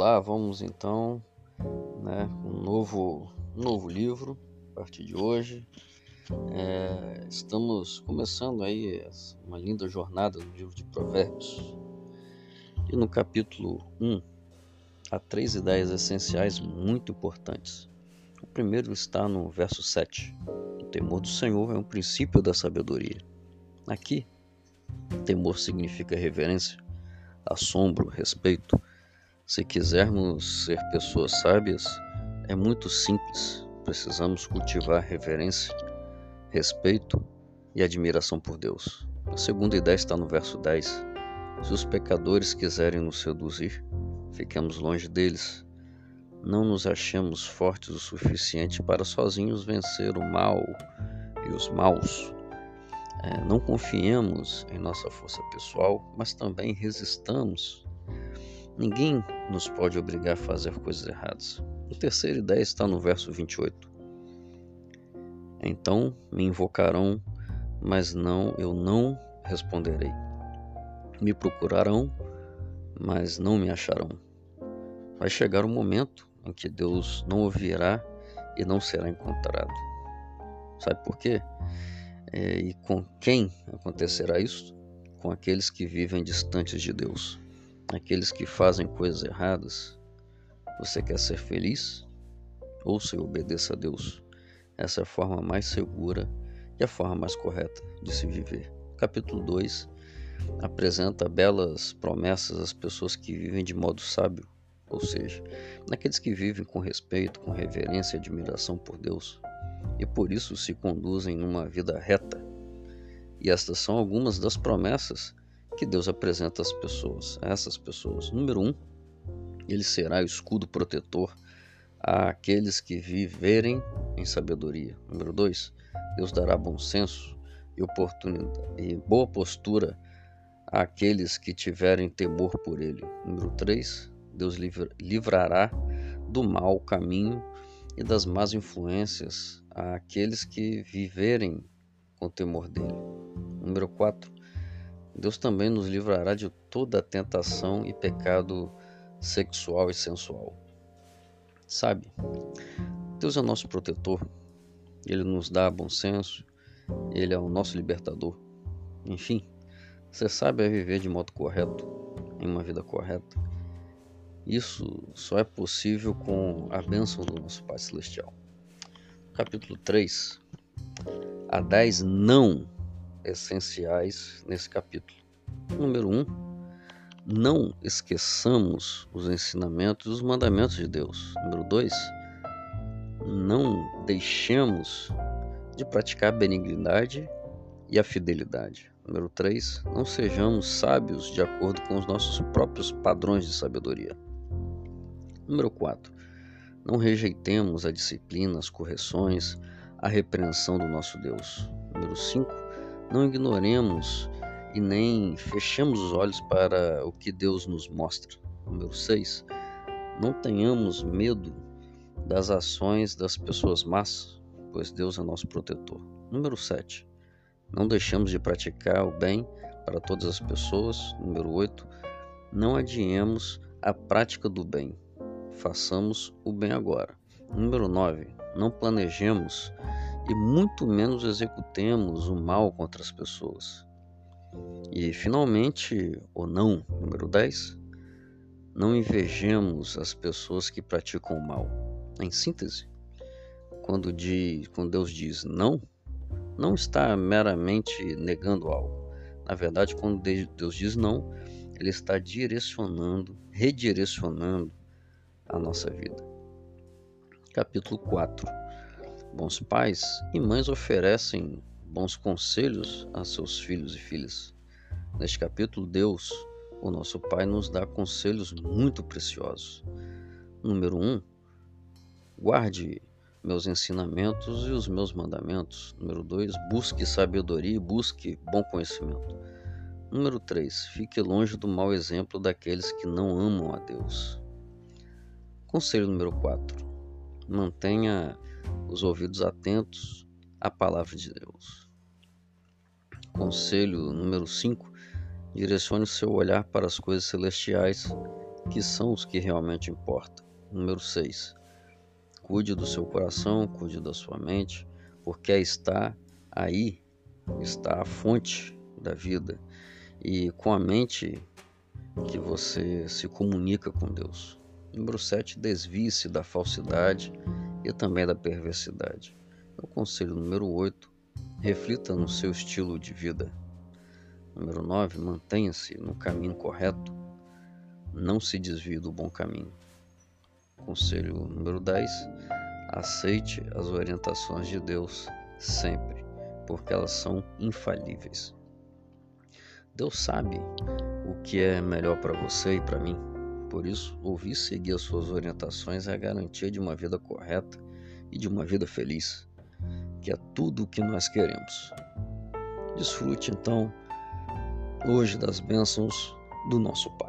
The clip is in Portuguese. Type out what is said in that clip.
Olá, vamos então, né, um novo, um novo livro a partir de hoje. É, estamos começando aí uma linda jornada no livro de Provérbios. E no capítulo 1, há três ideias essenciais muito importantes. O primeiro está no verso 7. O temor do Senhor é um princípio da sabedoria. Aqui, temor significa reverência, assombro, respeito se quisermos ser pessoas sábias, é muito simples. Precisamos cultivar reverência, respeito e admiração por Deus. A segunda ideia está no verso 10. Se os pecadores quiserem nos seduzir, fiquemos longe deles. Não nos achemos fortes o suficiente para sozinhos vencer o mal e os maus. É, não confiemos em nossa força pessoal, mas também resistamos Ninguém nos pode obrigar a fazer coisas erradas. A terceira ideia está no verso 28. Então me invocarão, mas não, eu não responderei. Me procurarão, mas não me acharão. Vai chegar o momento em que Deus não ouvirá e não será encontrado. Sabe por quê? É, e com quem acontecerá isso? Com aqueles que vivem distantes de Deus aqueles que fazem coisas erradas, você quer ser feliz? Ouça e obedeça a Deus. Essa é a forma mais segura e a forma mais correta de se viver. Capítulo 2 apresenta belas promessas às pessoas que vivem de modo sábio, ou seja, naqueles que vivem com respeito, com reverência e admiração por Deus, e por isso se conduzem numa vida reta. E estas são algumas das promessas que Deus apresenta às pessoas, a essas pessoas. Número um, ele será o escudo protetor àqueles que viverem em sabedoria. Número dois, Deus dará bom senso e oportunidade e boa postura àqueles que tiverem temor por ele. Número três, Deus livrará do mau caminho e das más influências àqueles que viverem com temor dele. Número 4. Deus também nos livrará de toda tentação e pecado sexual e sensual. Sabe, Deus é o nosso protetor, Ele nos dá bom senso, Ele é o nosso libertador. Enfim, você sabe é viver de modo correto, em uma vida correta. Isso só é possível com a bênção do nosso Pai Celestial. Capítulo 3. Há 10 não essenciais nesse capítulo. Número 1. Um, não esqueçamos os ensinamentos e os mandamentos de Deus. Número 2. Não deixemos de praticar a benignidade e a fidelidade. Número 3. Não sejamos sábios de acordo com os nossos próprios padrões de sabedoria. Número 4. Não rejeitemos a disciplina, as correções, a repreensão do nosso Deus. Número 5 não ignoremos e nem fechemos os olhos para o que Deus nos mostra. Número 6. Não tenhamos medo das ações das pessoas más, pois Deus é nosso protetor. Número 7. Não deixemos de praticar o bem para todas as pessoas. Número 8. Não adiemos a prática do bem. Façamos o bem agora. Número 9. Não planejemos e muito menos executemos o mal contra as pessoas. E finalmente, ou não, número 10, não invejemos as pessoas que praticam o mal. Em síntese, quando, diz, quando Deus diz não, não está meramente negando algo. Na verdade, quando Deus diz não, Ele está direcionando, redirecionando a nossa vida. Capítulo 4 Bons pais e mães oferecem bons conselhos a seus filhos e filhas. Neste capítulo, Deus, o nosso Pai, nos dá conselhos muito preciosos. Número 1. Um, guarde meus ensinamentos e os meus mandamentos. Número 2. Busque sabedoria e busque bom conhecimento. Número 3. Fique longe do mau exemplo daqueles que não amam a Deus. Conselho número 4. Mantenha os ouvidos atentos à palavra de Deus. Conselho número 5: direcione o seu olhar para as coisas celestiais que são os que realmente importam. Número 6. Cuide do seu coração, cuide da sua mente, porque está aí está a fonte da vida. E com a mente que você se comunica com Deus. Número 7. Desvie-se da falsidade e também da perversidade. O conselho número 8. Reflita no seu estilo de vida. Número 9. Mantenha-se no caminho correto. Não se desvie do bom caminho. Conselho número 10. Aceite as orientações de Deus sempre, porque elas são infalíveis. Deus sabe o que é melhor para você e para mim. Por isso, ouvir e seguir as suas orientações é a garantia de uma vida correta e de uma vida feliz, que é tudo o que nós queremos. Desfrute então hoje das bênçãos do nosso Pai.